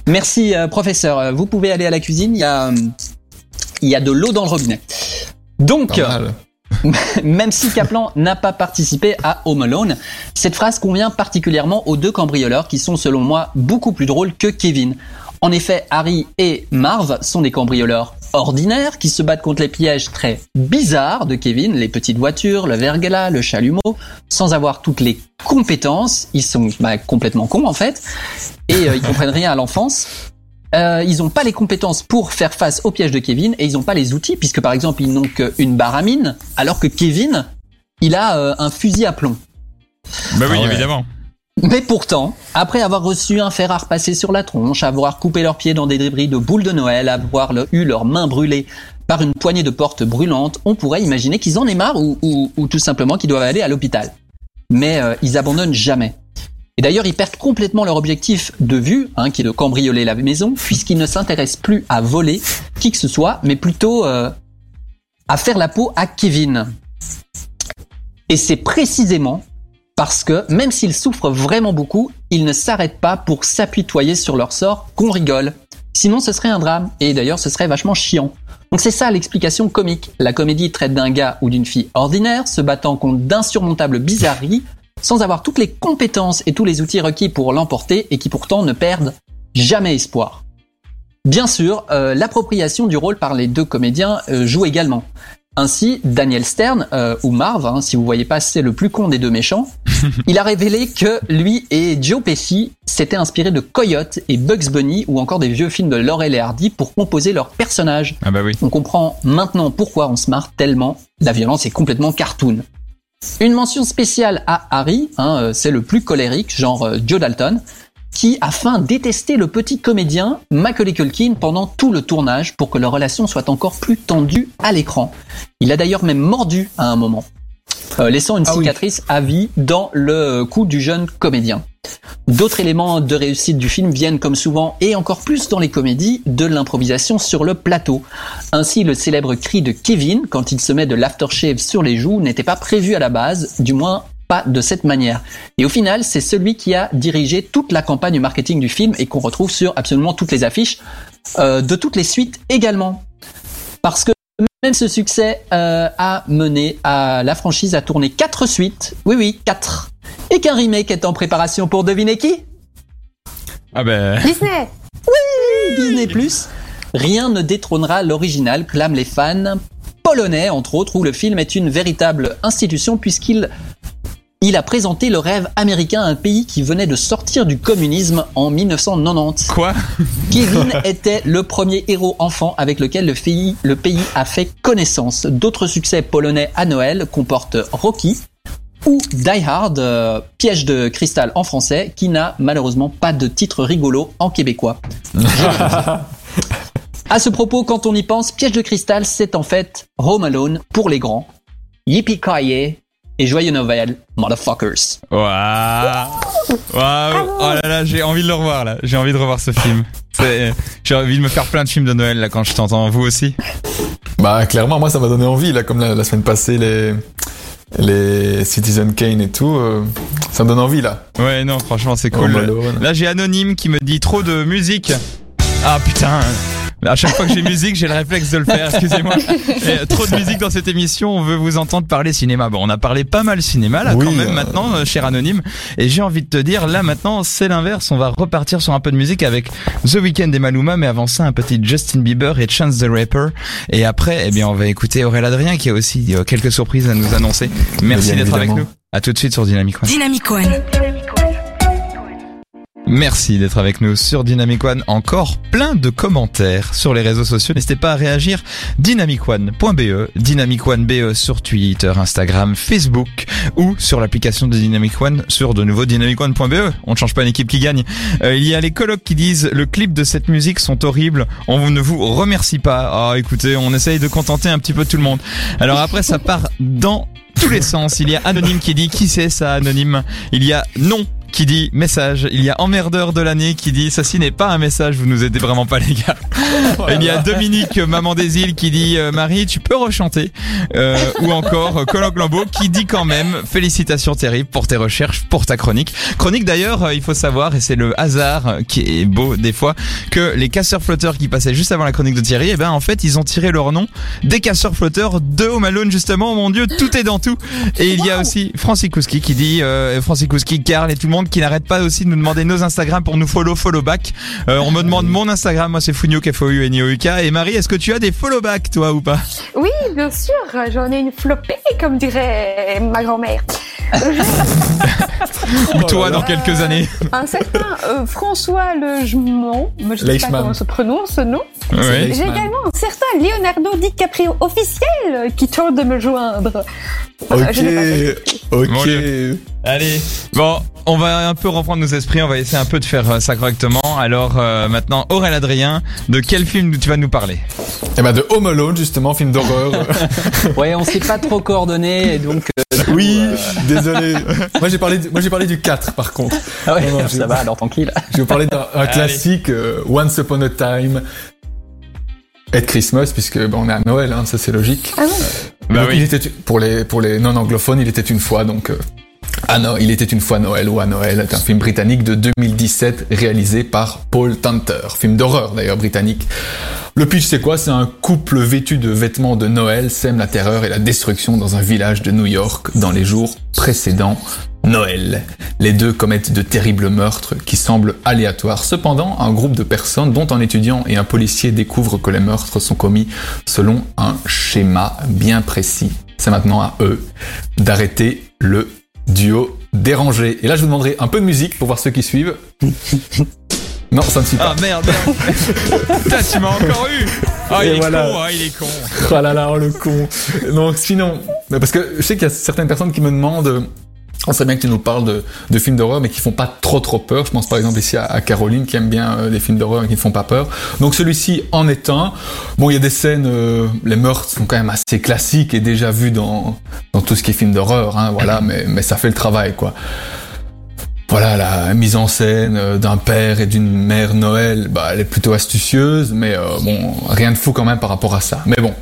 merci, euh, professeur. Euh, Vous pouvez aller à la cuisine. Il y a, euh, il y a de l'eau dans le robinet. Donc, même si Kaplan n'a pas participé à Home Alone, cette phrase convient particulièrement aux deux cambrioleurs qui sont selon moi beaucoup plus drôles que Kevin. En effet, Harry et Marv sont des cambrioleurs ordinaires qui se battent contre les pièges très bizarres de Kevin, les petites voitures, le verglas, le chalumeau, sans avoir toutes les compétences. Ils sont bah, complètement cons en fait, et euh, ils comprennent rien à l'enfance. Euh, ils n'ont pas les compétences pour faire face aux pièges de Kevin et ils n'ont pas les outils puisque par exemple ils n'ont qu'une barre à mine alors que Kevin il a euh, un fusil à plomb. Bah oui, Ah ouais. évidemment. Mais pourtant, après avoir reçu un fer à sur la tronche, avoir coupé leurs pieds dans des débris de boules de Noël, avoir eu leurs mains brûlées par une poignée de portes brûlantes, on pourrait imaginer qu'ils en aient marre ou tout simplement qu'ils doivent aller à l'hôpital. Mais euh, ils abandonnent jamais. Et d'ailleurs, ils perdent complètement leur objectif de vue, hein, qui est de cambrioler la maison, puisqu'ils ne s'intéressent plus à voler qui que ce soit, mais plutôt euh, à faire la peau à Kevin. Et c'est précisément parce que même s'ils souffrent vraiment beaucoup, ils ne s'arrêtent pas pour s'apitoyer sur leur sort qu'on rigole. Sinon ce serait un drame, et d'ailleurs ce serait vachement chiant. Donc c'est ça l'explication comique. La comédie traite d'un gars ou d'une fille ordinaire se battant contre d'insurmontables bizarreries sans avoir toutes les compétences et tous les outils requis pour l'emporter et qui pourtant ne perdent jamais espoir. Bien sûr, euh, l'appropriation du rôle par les deux comédiens euh, joue également. Ainsi, Daniel Stern, euh, ou Marv, hein, si vous voyez pas, c'est le plus con des deux méchants, il a révélé que lui et Joe Pesci s'étaient inspirés de Coyote et Bugs Bunny ou encore des vieux films de Laurel et Hardy pour composer leurs personnages. Ah bah oui. On comprend maintenant pourquoi on se marre tellement. La violence est complètement cartoon. Une mention spéciale à Harry, hein, euh, c'est le plus colérique, genre euh, Joe Dalton, qui a faim détester le petit comédien Macaulay Culkin pendant tout le tournage pour que leur relation soit encore plus tendue à l'écran. Il a d'ailleurs même mordu à un moment, euh, laissant une Ah oui. cicatrice à vie dans le cou du jeune comédien. D'autres éléments de réussite du film viennent comme souvent et encore plus dans les comédies de l'improvisation sur le plateau. Ainsi, le célèbre cri de Kevin quand il se met de l'aftershave sur les joues n'était pas prévu à la base, du moins pas de cette manière. Et au final, c'est celui qui a dirigé toute la campagne marketing du film et qu'on retrouve sur absolument toutes les affiches euh, de toutes les suites également. Parce que même ce succès euh, a mené à la franchise à tourner quatre suites, oui oui, quatre, et qu'un remake est en préparation pour deviner qui? Ah bah... Disney Disney+. Rien ne détrônera l'original, clament les fans polonais, entre autres, où le film est une véritable institution puisqu'il il a présenté le rêve américain à un pays qui venait de sortir du communisme en 1990. Quoi? Kevin était le premier héros enfant avec lequel le pays, le pays a fait connaissance. D'autres succès polonais à Noël comportent Rocky ou Die Hard, euh, piège de cristal en français, qui n'a malheureusement pas de titre rigolo en québécois. À ce propos, quand on y pense, Piège de cristal, c'est en fait Home Alone pour les grands. Yippee et joyeux Noël, motherfuckers. Waouh Waouh Oh là là, j'ai envie de le revoir là. J'ai envie de revoir ce film. J'ai envie de me faire plein de films de Noël là quand je t'entends. Vous aussi? Bah clairement, moi ça m'a donné envie là, comme la, la semaine passée les les Citizen Kane et tout, euh, ça me donne envie là. Ouais, non, franchement, c'est Home cool. Là, j'ai Anonyme qui me dit trop de musique. Ah putain à chaque fois que j'ai musique, j'ai le réflexe de le faire, excusez-moi. Et, trop de musique dans cette émission, on veut vous entendre parler cinéma. Bon, on a parlé pas mal cinéma là Oui, quand même euh. maintenant, euh, cher Anonyme. Et j'ai envie de te dire, là maintenant, c'est l'inverse. On va repartir sur un peu de musique avec The Weeknd et Maluma, mais avant ça, un petit Justin Bieber et Chance the Rapper. Et après, eh bien, on va écouter Aurélien Adrien qui a aussi euh, quelques surprises à nous annoncer. Merci d'être avec nous. À tout de suite sur Dynamic One. Dynamic One. Merci d'être avec nous sur Dynamic One. Encore plein de commentaires sur les réseaux sociaux. N'hésitez pas à réagir. Dynamicone.be, Dynamic One BE sur Twitter, Instagram, Facebook ou sur l'application de Dynamic One sur de nouveau dynamicone.be. On ne change pas une équipe qui gagne. Euh, il y a les colocs qui disent le clip de cette musique sont horribles. On ne vous remercie pas. Ah, écoutez, on essaye de contenter un petit peu tout le monde. Alors après, ça part dans tous les sens. Il y a Anonyme qui dit qui c'est ça Anonyme? Il y a non qui dit message. Il y a emmerdeur de l'année qui dit ceci n'est pas un message, vous nous aidez vraiment pas les gars. Il y a Dominique, maman des îles, qui dit euh, Marie, tu peux rechanter. Euh, ou encore euh, Colin Glambeau qui dit quand même félicitations terribles pour tes recherches, pour ta chronique. Chronique d'ailleurs, euh, il faut savoir, et c'est le hasard euh, qui est beau des fois, que les casseurs flotteurs qui passaient juste avant la chronique de Thierry, eh ben en fait ils ont tiré leur nom des casseurs flotteurs de Home Alone justement. Oh mon dieu, tout est dans tout. Et il y a aussi Francis Kouski qui dit euh, Francis Kouski, Carl et tout le monde monde qui n'arrête pas aussi de nous demander nos Instagram pour nous follow, follow back. Euh, on me demande mon Instagram, moi c'est Funyouk, f o u n i o u k Et Marie, est-ce que tu as des follow back toi ou pas? Oui, bien sûr, j'en ai une flopée, comme dirait ma grand-mère. Ou toi dans quelques années Un certain euh, François Legemont, je sais pas comment se prononce ce nom. Oui. J'ai également un certain Leonardo DiCaprio officiel qui tente de me joindre. Euh, Ok, ok. Allez, bon, on va un peu reprendre nos esprits, on va essayer un peu de faire euh, ça correctement. Alors euh, maintenant, Aurélien Adrien, de quel film tu vas nous parler? Et ben de Home Alone justement, film d'horreur. Ouais, on s'est pas trop coordonné, et donc. euh, oui, coup, euh, désolé. Moi j'ai parlé, du- moi j'ai parlé du 4 par contre. Ah ouais, Non, non, ça va, alors tranquille. Je vais vous parler d'un un classique, euh, Once Upon a Time. Et Christmas, puisque ben, on est à Noël, hein, ça c'est logique. Ah non. Bah Donc, oui. il était pour les pour les non anglophones, il était une fois donc. euh, ah non, il était une fois Noël ou à Noël, est un film britannique de 2017 réalisé par Paul Tanter, film d'horreur d'ailleurs britannique. Le pitch c'est quoi? C'est un couple vêtu de vêtements de Noël sème la terreur et la destruction dans un village de New York dans les jours précédents Noël. Les deux commettent de terribles meurtres qui semblent aléatoires. Cependant, un groupe de personnes, dont un étudiant et un policier, découvrent que les meurtres sont commis selon un schéma bien précis. C'est maintenant à eux d'arrêter le duo dérangé. Et là, je vous demanderai un peu de musique pour voir ceux qui suivent. Non, ça ne suit pas. Ah merde, merde. Putain, tu m'as encore eu Ah, il Et est voilà. con, ah, il est con Oh là là, oh le con. Donc sinon, parce que je sais qu'il y a certaines personnes qui me demandent, on sait bien que tu nous parles de, de films d'horreur, mais qui font pas trop trop peur. Je pense par exemple ici à, à Caroline qui aime bien euh, les films d'horreur et qui ne font pas peur. Donc celui-ci en est un. Bon, il y a des scènes, euh, les meurtres sont quand même assez classiques et déjà vus dans dans tout ce qui est film d'horreur, hein, voilà. Mais mais ça fait le travail, quoi. Voilà, la mise en scène euh, d'un père et d'une mère Noël, bah, elle est plutôt astucieuse, mais euh, bon, rien de fou quand même par rapport à ça. Mais bon,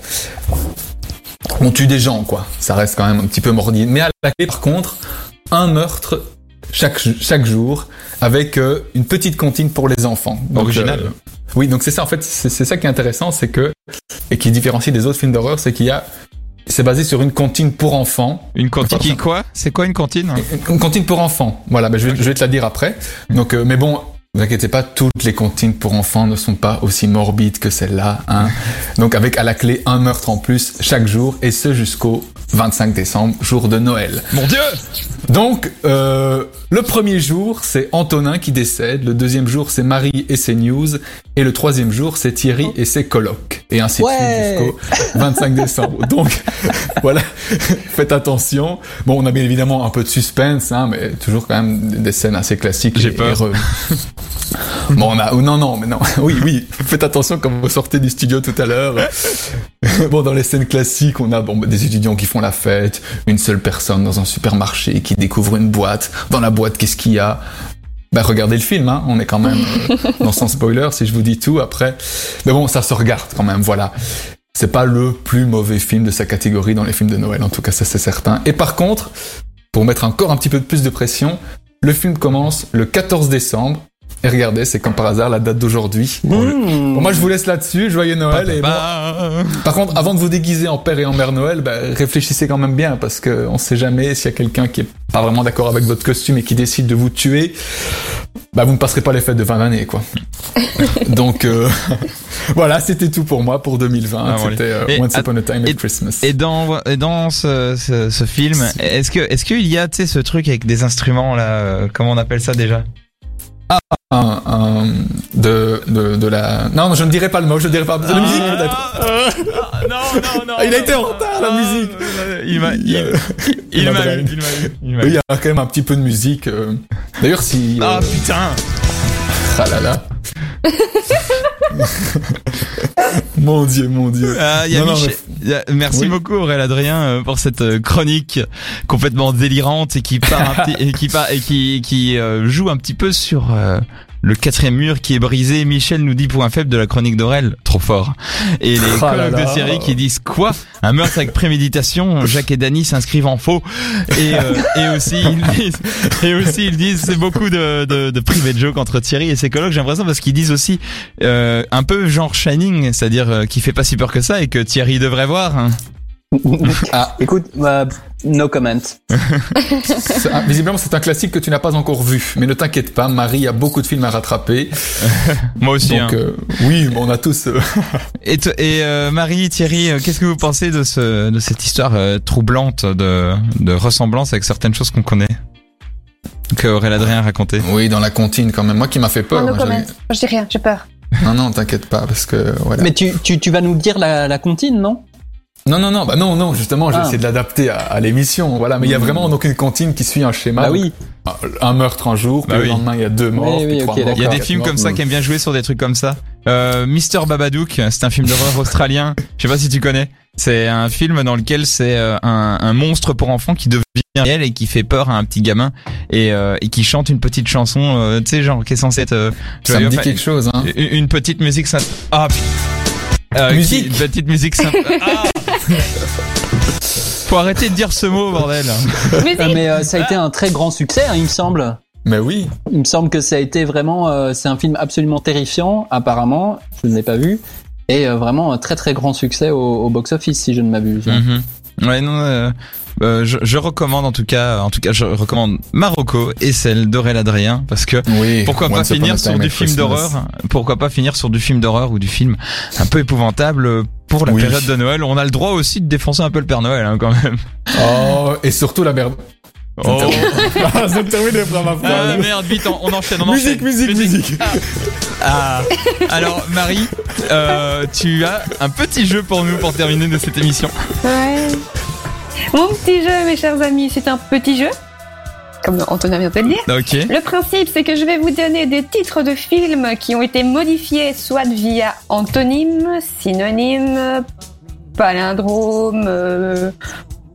on tue des gens, quoi. Ça reste quand même un petit peu mordide. Mais à la clé, par contre, un meurtre chaque, chaque jour avec euh, une petite comptine pour les enfants. Original. euh, oui, donc c'est ça, en fait, c'est ça qui est intéressant, c'est que, et qui différencie des autres films d'horreur, c'est qu'il y a, c'est basé sur une comptine pour enfants. Une cantine qui quoi? C'est quoi une cantine Une comptine pour enfants. Voilà, ben je, vais, je vais te la dire après. Donc, euh, mais bon, ne vous inquiétez pas, toutes les comptines pour enfants ne sont pas aussi morbides que celle-là. Hein. Donc, avec à la clé un meurtre en plus chaque jour, et ce jusqu'au 25 décembre, jour de Noël. Mon dieu Donc, euh, le premier jour, c'est Antonin qui décède. Le deuxième jour, c'est Marie et ses news. Et le troisième jour, c'est Thierry et ses colocs. Et ainsi de suite jusqu'au 25 décembre. Donc, voilà, faites attention. Bon, on a bien évidemment un peu de suspense, hein, mais toujours quand même des scènes assez classiques. J'ai et- peur. Bon, on a, oh, non, non, mais non. Oui, oui. Faites attention quand vous sortez du studio tout à l'heure. Bon, dans les scènes classiques, on a bon, des étudiants qui font la fête, une seule personne dans un supermarché qui découvre une boîte. Dans la boîte, qu'est-ce qu'il y a? Bah, regardez le film, hein. on est quand même dans sans spoiler si je vous dis tout après. Mais bon, ça se regarde quand même, voilà. C'est pas le plus mauvais film de sa catégorie dans les films de Noël, en tout cas ça c'est certain. Et par contre, pour mettre encore un petit peu plus de pression, le film commence le 14 décembre. Et regardez, c'est comme par hasard la date d'aujourd'hui. Bon, Mmh. moi je vous laisse là-dessus, joyeux Noël. Et bon, par contre, avant de vous déguiser en père et en mère Noël, bah, réfléchissez quand même bien parce que on sait jamais s'il y a quelqu'un qui est pas vraiment d'accord avec votre costume et qui décide de vous tuer, bah vous ne passerez pas les fêtes de fin d'année quoi. Donc euh, voilà, c'était tout pour moi pour 2020. Ah, c'était euh, Once Upon a Time at Christmas. Et dans et dans ce, ce, ce film, est-ce que est-ce qu'il y a tu sais ce truc avec des instruments là, euh, comment on appelle ça déjà? Un, un- de, de, de la... Non, je ne dirai pas le mot, je ne dirai pas... De la musique peut-être Non non non. Il a été en retard, la musique. Il m'a il, Euh, il m'a Madeleine. eu, il m'a eu, il m'a Oui, eu. il y a quand même un petit peu de musique. euh. D'ailleurs, si... Ah euh, putain. Ah là là. mon dieu, mon dieu. Ah, il y a Non, non, Michel- mais- il y a- Merci Oui. beaucoup Aurélien Adrien euh, pour cette euh, chronique complètement délirante et qui part un petit- et qui part et qui qui euh, joue un petit peu sur euh, le quatrième mur qui est brisé. Michel nous dit point faible de la chronique d'Aurel, trop fort. Et les Oh collègues de série qui disent quoi? Un meurtre avec préméditation. Jacques et Dany s'inscrivent en faux. Et euh, et aussi ils disent et aussi ils disent c'est beaucoup de de, de private joke entre Thierry et ses collègues. J'ai l'impression parce qu'ils disent aussi euh, un peu genre Shining, c'est-à-dire euh, qui fait pas si peur que ça et que Thierry devrait voir. hein. Ah, Écoute, euh, no comment. visiblement c'est un classique que tu n'as pas encore vu, mais ne t'inquiète pas, Marie a beaucoup de films à rattraper. Moi aussi. Donc hein. euh, oui, on a tous. euh, Et, euh, Marie, Thierry, qu'est-ce que vous pensez de ce de cette histoire euh, troublante de de ressemblance avec certaines choses qu'on connaît que Aurélien Adrien a raconté oui, dans la comptine quand même. Moi qui m'a fait peur. Oh, no moi, Je dis rien, j'ai peur. non, non, t'inquiète pas parce que voilà. Mais tu, tu, tu vas nous dire la, la comptine, non? Non, non, non, bah non, non, justement, j'ai Ah. essayé de l'adapter à, à l'émission, voilà. Mais il y a vraiment donc une comptine qui suit un schéma. Donc, oui. Un meurtre un jour, puis Bah le oui. lendemain il y a deux morts, Oui, puis oui, trois morts. Il y a des films comme ça Mm. qui aiment bien jouer sur des trucs comme ça. Euh, Mr Babadook, c'est un film d'horreur australien. Je sais pas si tu connais. C'est un film dans lequel c'est euh, un, un monstre pour enfants qui devient réel et qui fait peur à un petit gamin et, euh, et qui chante une petite chanson, euh, tu sais, genre qui est censée être euh, Ça me dit Enfin, quelque chose, hein. une, une petite musique sympa. Ah. Euh, qui- Musique. Une petite musique sympa. Ah Faut arrêter de dire ce mot, bordel. Mais Euh, mais euh, ça a été un très grand succès, hein, il me semble. Mais oui. Il me semble que ça a été vraiment, euh, c'est un film absolument terrifiant, apparemment. Je ne l'ai pas vu. Et euh, vraiment un très très grand succès au, au box-office, si je ne m'abuse. Mhm. Ouais, non, euh, euh, je, je recommande en tout cas, en tout cas, je recommande Marocco et celle d'Aurélien Adrien parce que Oui. pourquoi pas finir sur du film d'horreur? Pourquoi pas finir sur du film d'horreur ou du film un peu épouvantable pour la Oui. période de Noël On a le droit aussi de défoncer un peu le Père Noël hein, quand même. Oh, et surtout la merde. Oh. Ah, ça me termine faire ma Ah merde, vite, on, on enchaîne, on Musique, enchaîne. musique, musique. Ah. Alors Marie, euh, tu as un petit jeu pour nous pour terminer de cette émission. Ouais. Mon petit jeu, mes chers amis, c'est un petit jeu. Comme Antonin vient de le dire. Le principe, c'est que je vais vous donner des titres de films qui ont été modifiés soit via antonyme, synonyme, palindrome, euh,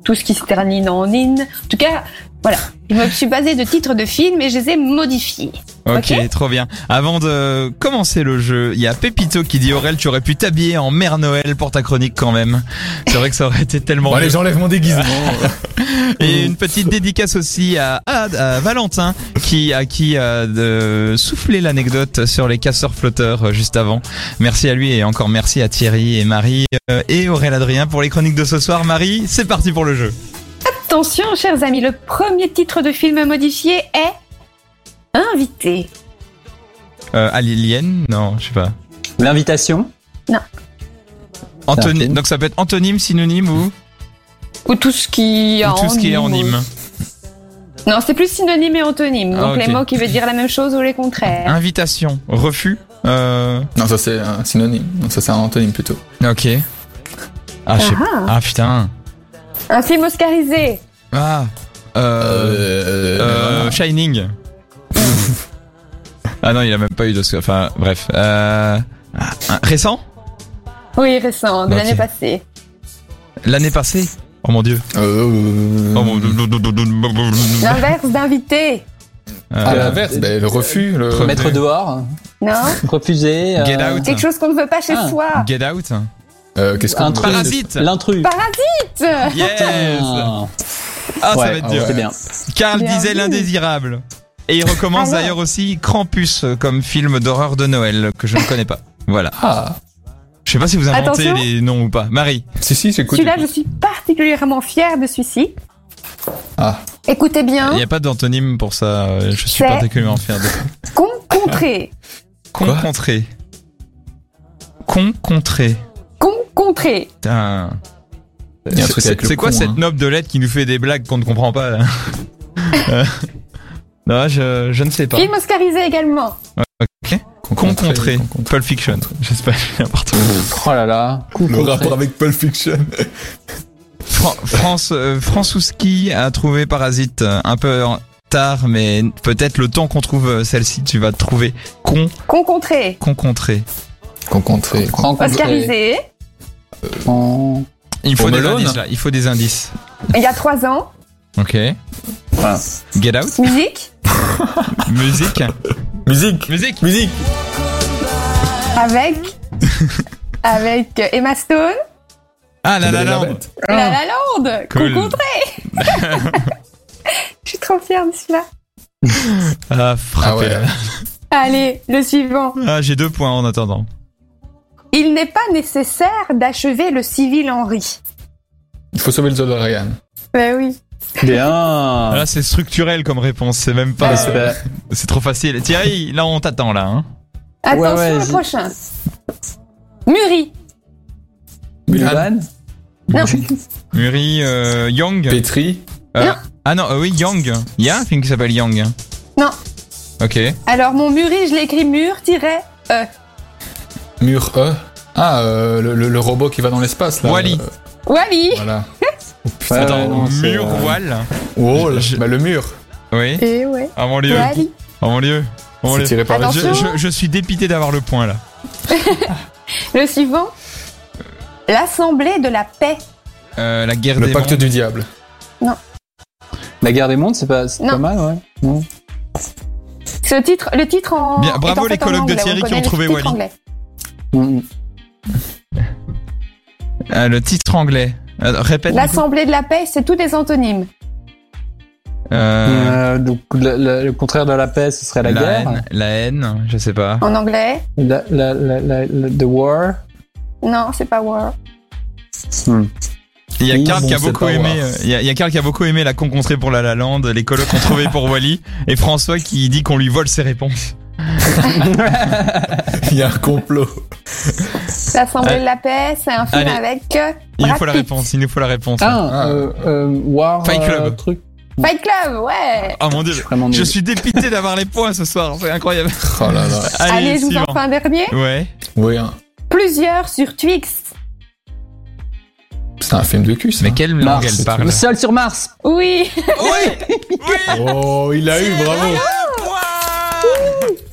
tout ce qui se termine en in. En tout cas, voilà. Je me suis basée de titres de films et je les ai modifiés. Ok, Ok. trop bien. Avant de commencer le jeu, il y a Pépito qui dit Aurel, tu aurais pu t'habiller en Mère Noël pour ta chronique quand même. C'est vrai que ça aurait été tellement Bon, allez, mieux. j'enlève mon déguisement. Et une petite dédicace aussi à, à, à Valentin qui à qui a de souffler l'anecdote sur les casseurs flotteurs euh, juste avant. Merci à lui et encore merci à Thierry et Marie euh, et Aurel Adrien pour les chroniques de ce soir. Marie, c'est parti pour le jeu. Attention, chers amis, le premier titre de film modifié est Invité. Euh, Alien Non, je sais pas. L'invitation. Anthony- film. donc ça peut être antonyme, synonyme ou, Ou tout ce qui ou tout ce qui est en anonyme. hymne. Non, c'est plus synonyme et antonyme. Ah, Donc les mots qui veulent dire la même chose ou les contraires. Invitation, refus. Euh, non, ça c'est un synonyme. Non, ça c'est un antonyme plutôt. ok. Ah, je sais pas. Ah, Ah putain. Un film oscarisé. Ah. Euh, euh, Shining. ah non, il a même pas eu d'Oscar. Enfin, bref. Euh, ah, récent? Oui, récent, de l'année passée. L'année passée? Oh mon dieu. Euh, Oh mon L'inverse d'invité. À Euh, l'inverse, ben, le refus, le. Mettre dehors. Non Refuser. euh, Get out. Quelque chose qu'on ne veut pas chez Ah. soi. Get out. Euh, Qu'est-ce qu'on. Parasite. L'intrus. Parasite Yes. Ah. Ah, ça va être dur. ouais. Bien. Karl Bien disait l'indésirable. Et il recommence d'ailleurs aussi Krampus comme film d'horreur de Noël que je ne connais pas. Voilà. Ah, Je sais pas si vous inventez Attention. les noms ou pas. Marie. si, si, j'écoute. Celui-là, je suis particulièrement fière de celui-ci. Ah, Écoutez Il bien. n'y a pas d'antonyme pour ça. Je suis particulièrement fier de Concontré. Quoi Concontré. Concontré. Concontré. Putain. C'est quoi con, cette hein. noble de lettres qui nous fait des blagues qu'on ne comprend pas là Euh, Non, je, je ne sais pas. Film oscarisé également. Concontré. Pulp Fiction. J'espère que j'ai n'importe. Oh là là. Coup Le rapport avec Pulp Fiction. Fran- France, euh, a trouvé Parasite euh, un peu tard, mais peut-être le temps qu'on trouve euh, celle-ci, tu vas trouver con, Concontré. concontré. Concontré. Oscarisé. En- Il faut des indices là. Il faut des indices. Il y a trois ans. Ok. Voilà. Get out. Musique. Musique. Musique. Musique. Musique. Avec. avec Emma Stone. Ah la la et la. La La Land. Cool. Concontré. Je suis trop fière de celui-là. Ah Ah frappé. ouais. Allez, le suivant. Ah j'ai deux points en attendant. Il n'est pas nécessaire d'achever le civil Henri. Il faut sauver le DeLorean. Ben oui. Bien. Là, c'est structurel comme réponse. C'est même pas. Ah, c'est pas- C'est trop facile. Thierry, là, on t'attend là. Hein. Attention, Ouais, ouais, le prochain. Muri. Mulan, Non. Muri euh, Young. Petri, Euh, Non. ah non, euh, oui, Young. Il y a un film qui s'appelle Young. Non. Ok. Alors, mon Muri, je l'écris mur-e. Mur E. Ah, euh, le, le- le robot qui va dans l'espace là. Wall-E. Euh, Wally. voilà. Oh, putain. Ouais, Attends, non, mur, euh, voile. Oh, Je- bah, le mur. Oui. Et ouais. Oh mon. Wally. C'est dieu. tiré par. Je, je- je suis dépité d'avoir le point là. Le suivant. L'Assemblée de la paix. Euh, la guerre Le des pacte mondes. du diable. La guerre des mondes, c'est pas, c'est Non. pas mal, ouais. Non. C'est le titre, le titre en. Bien, bravo en fait les colocs de Thierry qui ont trouvé Wally. anglais. Ah, le titre anglais. Euh, répète. L'Assemblée de la paix, c'est tous des antonymes. Euh, Euh, donc, le, le- le contraire de la paix, ce serait la, la guerre. haine, la haine, je sais pas. En anglais? La, la, la, la, la- the war. Non, c'est pas war. Hmm. Il y a bon, qui a beaucoup aimé. voir. euh, Il y a, il y a Karl qui a beaucoup aimé la concontrée pour La La Land. Les colocs ont trouvé pour Wally et François qui dit qu'on lui vole ses réponses. Il y a un complot. L'Assemblée Allez. de la paix, c'est un film Allez. avec. euh, Il nous faut la réponse. Il nous faut la réponse. Ah, Ah. Euh, euh, war. Fight Club. euh, truc. Fight Club, ouais. Oh mon dieu. Je suis Je dépité d'avoir les points ce soir. C'est incroyable. Oh là là. Allez, Allez, je vous en fais un dernier. Ouais. Oui, hein. Plusieurs sur Twix. c'est un film de cul, ça. Mais quelle langue Mars. elle parle Seul sur Mars. Oui. Oui. Oui. Oh, il a eu, bravo.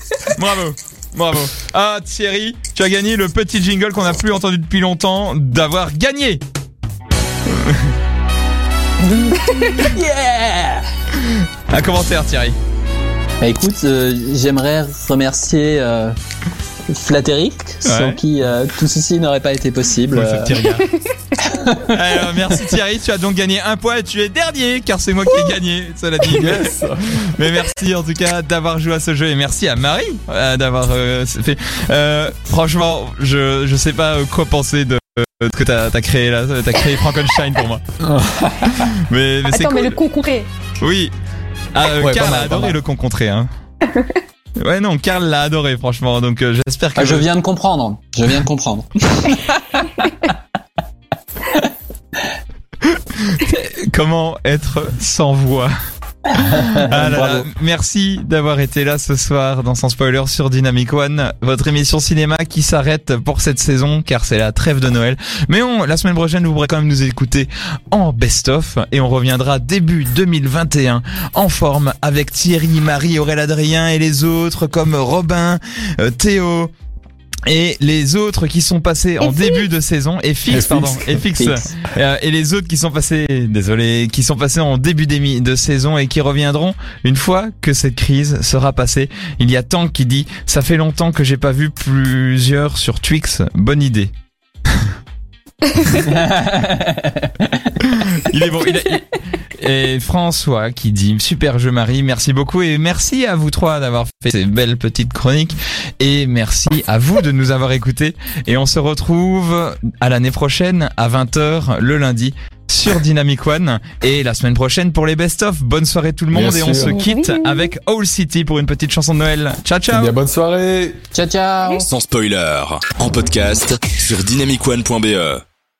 Bravo. Bravo. Ah Thierry, tu as gagné le petit jingle qu'on n'a plus entendu depuis longtemps d'avoir gagné. Yeah. Un commentaire Thierry. Bah, écoute, euh, j'aimerais remercier euh, Flatteric, sans qui euh, tout ceci n'aurait pas été possible. Ouais, Alors, merci Thierry, tu as donc gagné un point et tu es dernier car c'est moi qui ai gagné, cela dit. Mais merci en tout cas d'avoir joué à ce jeu et merci à Marie euh, d'avoir euh, fait. Euh, franchement, je je sais pas quoi penser de ce que t'as as créé là, t'as créé Frankenstein pour moi. mais mais c'est Attends, mais cool. le. Oui. Ah, euh, Ouais, Karl pas a adoré le concontré hein. Ouais non, Karl l'a adoré franchement, donc euh, j'espère que ah, je viens de comprendre. Je viens de comprendre. Comment être sans voix Ah là là, Bravo. Merci d'avoir été là ce soir dans Sans Spoiler sur Dynamic One, votre émission cinéma qui s'arrête pour cette saison car c'est la trêve de Noël. Mais on, la semaine prochaine, vous pourrez quand même nous écouter en best-of et on reviendra début 2021 en forme avec Thierry, Marie, Aurélien Adrien et les autres comme Robin, euh, Théo. Et les autres qui sont passés en Fix. début de saison, et Fix, Et Fix. pardon, et Fix, Fix. euh, et les autres qui sont passés, désolé, qui sont passés en début de saison et qui reviendront une fois que cette crise sera passée. Il y a Tank qui dit, ça fait longtemps que j'ai pas vu plusieurs sur Twix. Bonne idée. Il est bon. il a- il- Et François qui dit super jeu Marie, merci beaucoup et merci à vous trois d'avoir fait ces belles petites chroniques et merci à vous de nous avoir écoutés et on se retrouve à l'année prochaine à 20h le lundi sur Dynamic One et la semaine prochaine pour les best-of. Bonne soirée tout le monde Bien et on se quitte avec All City pour une petite chanson de Noël. Ciao ciao. Bien, bonne soirée. Ciao, ciao. Sans spoiler, en podcast sur dynamicone.be.